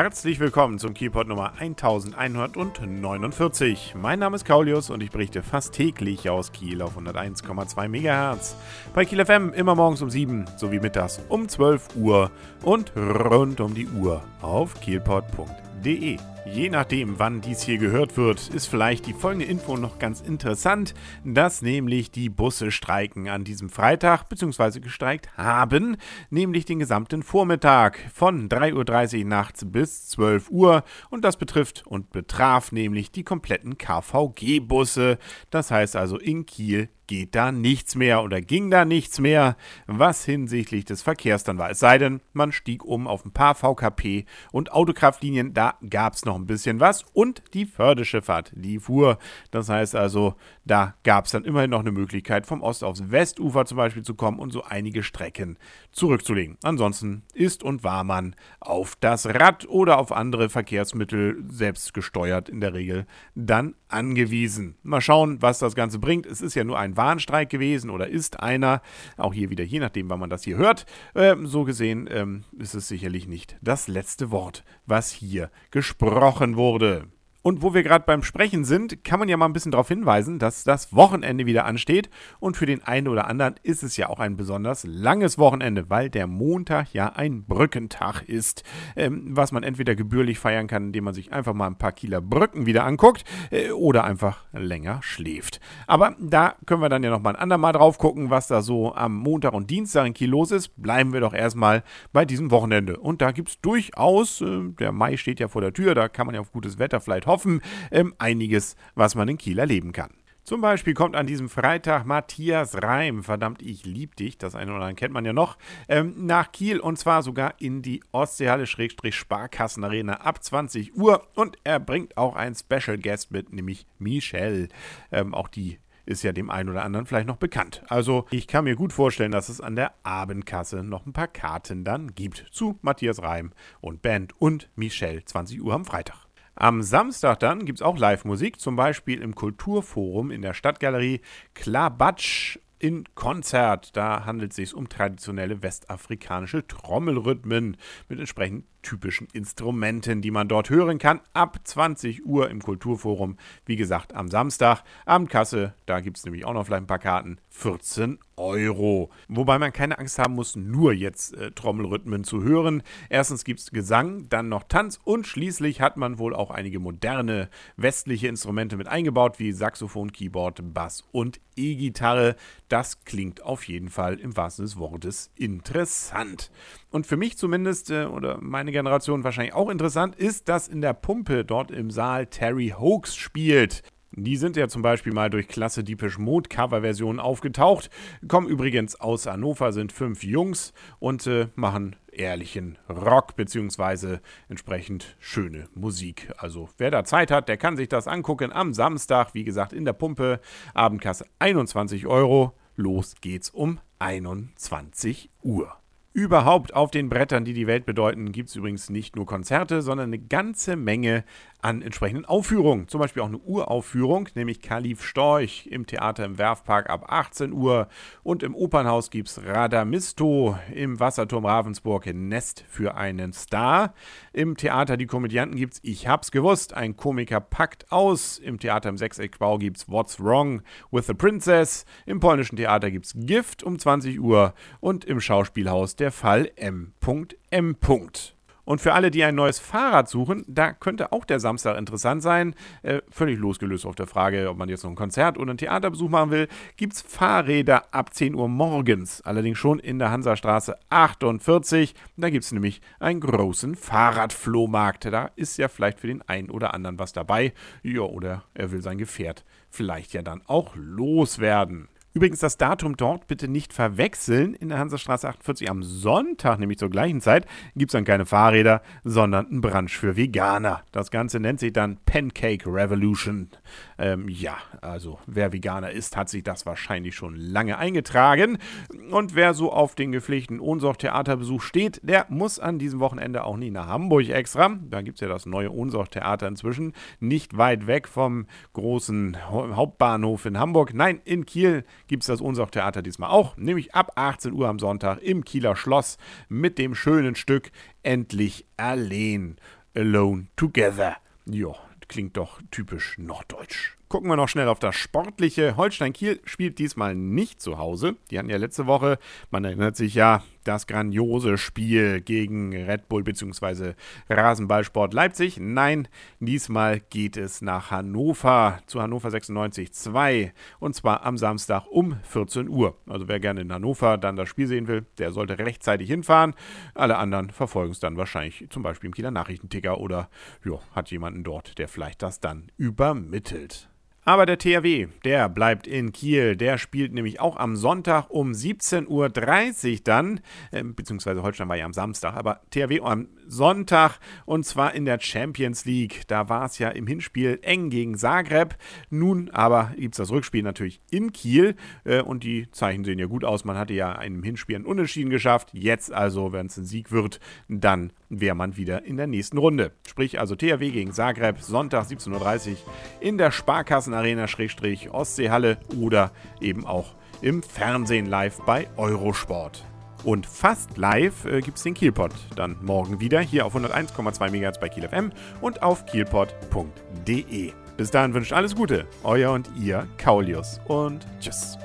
Herzlich willkommen zum Kielpot Nummer 1149. Mein Name ist Kaulius und ich berichte fast täglich aus Kiel auf 101,2 MHz. Bei Kiel FM immer morgens um 7 sowie mittags um 12 Uhr und rund um die Uhr auf kielpot.de. Je nachdem, wann dies hier gehört wird, ist vielleicht die folgende Info noch ganz interessant, dass nämlich die Busse streiken an diesem Freitag bzw. gestreikt haben, nämlich den gesamten Vormittag von 3.30 Uhr nachts bis 12 Uhr und das betrifft und betraf nämlich die kompletten KVG-Busse, das heißt also in Kiel geht da nichts mehr oder ging da nichts mehr, was hinsichtlich des Verkehrs dann war. Es sei denn, man stieg um auf ein paar VKP und Autokraftlinien, da gab es noch ein bisschen was und die Förderschifffahrt, die fuhr. Das heißt also, da gab es dann immerhin noch eine Möglichkeit, vom Ost- aufs Westufer zum Beispiel zu kommen und so einige Strecken zurückzulegen. Ansonsten ist und war man auf das Rad oder auf andere Verkehrsmittel selbst gesteuert in der Regel dann angewiesen. Mal schauen, was das Ganze bringt. Es ist ja nur ein Warnstreik gewesen oder ist einer. Auch hier wieder, je nachdem, wann man das hier hört. Ähm, so gesehen ähm, ist es sicherlich nicht das letzte Wort, was hier gesprochen wurde. Und wo wir gerade beim Sprechen sind, kann man ja mal ein bisschen darauf hinweisen, dass das Wochenende wieder ansteht. Und für den einen oder anderen ist es ja auch ein besonders langes Wochenende, weil der Montag ja ein Brückentag ist, ähm, was man entweder gebührlich feiern kann, indem man sich einfach mal ein paar Kieler Brücken wieder anguckt äh, oder einfach länger schläft. Aber da können wir dann ja noch mal ein andermal drauf gucken, was da so am Montag und Dienstag in Kiel los ist. Bleiben wir doch erstmal bei diesem Wochenende. Und da gibt es durchaus, äh, der Mai steht ja vor der Tür, da kann man ja auf gutes Wetter vielleicht hoffen hoffen, ähm, einiges, was man in Kiel erleben kann. Zum Beispiel kommt an diesem Freitag Matthias Reim, verdammt, ich lieb dich, das eine oder andere kennt man ja noch, ähm, nach Kiel und zwar sogar in die Ostseehalle Sparkassenarena ab 20 Uhr und er bringt auch einen Special Guest mit, nämlich Michelle. Ähm, auch die ist ja dem einen oder anderen vielleicht noch bekannt. Also ich kann mir gut vorstellen, dass es an der Abendkasse noch ein paar Karten dann gibt zu Matthias Reim und Band und Michelle 20 Uhr am Freitag. Am Samstag dann gibt es auch Live-Musik, zum Beispiel im Kulturforum in der Stadtgalerie Klabatsch in Konzert. Da handelt es sich um traditionelle westafrikanische Trommelrhythmen mit entsprechend typischen Instrumenten, die man dort hören kann. Ab 20 Uhr im Kulturforum. Wie gesagt, am Samstag. Abendkasse, da gibt es nämlich auch noch vielleicht ein paar Karten. 14 Euro. Wobei man keine Angst haben muss, nur jetzt äh, Trommelrhythmen zu hören. Erstens gibt es Gesang, dann noch Tanz und schließlich hat man wohl auch einige moderne westliche Instrumente mit eingebaut, wie Saxophon, Keyboard, Bass und E-Gitarre. Das klingt auf jeden Fall im wahrsten des Wortes interessant. Und für mich zumindest, äh, oder meine Generation wahrscheinlich auch interessant, ist, dass in der Pumpe dort im Saal Terry Hoax spielt. Die sind ja zum Beispiel mal durch klasse Deepish Mode Coverversionen aufgetaucht, kommen übrigens aus Hannover, sind fünf Jungs und äh, machen ehrlichen Rock beziehungsweise entsprechend schöne Musik. Also wer da Zeit hat, der kann sich das angucken am Samstag, wie gesagt, in der Pumpe, Abendkasse 21 Euro. Los geht's um 21 Uhr. Überhaupt auf den Brettern, die die Welt bedeuten, gibt es übrigens nicht nur Konzerte, sondern eine ganze Menge an entsprechenden Aufführungen. Zum Beispiel auch eine Uraufführung, nämlich Kalif Storch im Theater im Werfpark ab 18 Uhr. Und im Opernhaus gibt es Radamisto im Wasserturm Ravensburg Nest für einen Star. Im Theater Die Komödianten gibt es Ich hab's gewusst, ein Komiker packt aus. Im Theater im Sechseckbau gibt es What's Wrong with the Princess. Im polnischen Theater gibt es Gift um 20 Uhr. Und im Schauspielhaus der Fall M.M. Und für alle, die ein neues Fahrrad suchen, da könnte auch der Samstag interessant sein. Äh, völlig losgelöst auf der Frage, ob man jetzt noch ein Konzert oder einen Theaterbesuch machen will, gibt es Fahrräder ab 10 Uhr morgens. Allerdings schon in der Hansastraße 48. Da gibt es nämlich einen großen Fahrradflohmarkt. Da ist ja vielleicht für den einen oder anderen was dabei. Ja, oder er will sein Gefährt vielleicht ja dann auch loswerden. Übrigens das Datum dort bitte nicht verwechseln. In der Hansastraße 48 am Sonntag, nämlich zur gleichen Zeit, gibt es dann keine Fahrräder, sondern einen Brunch für Veganer. Das Ganze nennt sich dann Pancake Revolution. Ähm, ja, also wer Veganer ist, hat sich das wahrscheinlich schon lange eingetragen. Und wer so auf den gepflegten Ohnsorg-Theaterbesuch steht, der muss an diesem Wochenende auch nie nach Hamburg extra. Da gibt es ja das neue Ohnsorg-Theater inzwischen. Nicht weit weg vom großen Hauptbahnhof in Hamburg. Nein, in Kiel gibt es das Unsorg-Theater diesmal auch, nämlich ab 18 Uhr am Sonntag im Kieler Schloss mit dem schönen Stück Endlich Erlehn. alone together. Ja, klingt doch typisch norddeutsch. Gucken wir noch schnell auf das Sportliche. Holstein Kiel spielt diesmal nicht zu Hause. Die hatten ja letzte Woche, man erinnert sich ja, das grandiose Spiel gegen Red Bull bzw. Rasenballsport Leipzig. Nein, diesmal geht es nach Hannover zu Hannover 96 2 und zwar am Samstag um 14 Uhr. Also wer gerne in Hannover dann das Spiel sehen will, der sollte rechtzeitig hinfahren. Alle anderen verfolgen es dann wahrscheinlich zum Beispiel im Kieler Nachrichtenticker oder jo, hat jemanden dort, der vielleicht das dann übermittelt. Aber der THW, der bleibt in Kiel. Der spielt nämlich auch am Sonntag um 17.30 Uhr dann, äh, beziehungsweise Holstein war ja am Samstag, aber THW am Sonntag und zwar in der Champions League. Da war es ja im Hinspiel eng gegen Zagreb. Nun aber gibt es das Rückspiel natürlich in Kiel äh, und die Zeichen sehen ja gut aus. Man hatte ja im Hinspiel ein Unentschieden geschafft. Jetzt also, wenn es ein Sieg wird, dann wäre man wieder in der nächsten Runde. Sprich also THW gegen Zagreb, Sonntag 17.30 Uhr in der Sparkassenarena-Ostseehalle oder eben auch im Fernsehen live bei Eurosport. Und fast live äh, gibt es den Kielpot dann morgen wieder hier auf 101,2 MHz bei Kiel FM und auf kielpot.de. Bis dahin wünscht alles Gute, euer und ihr Kaulius und tschüss.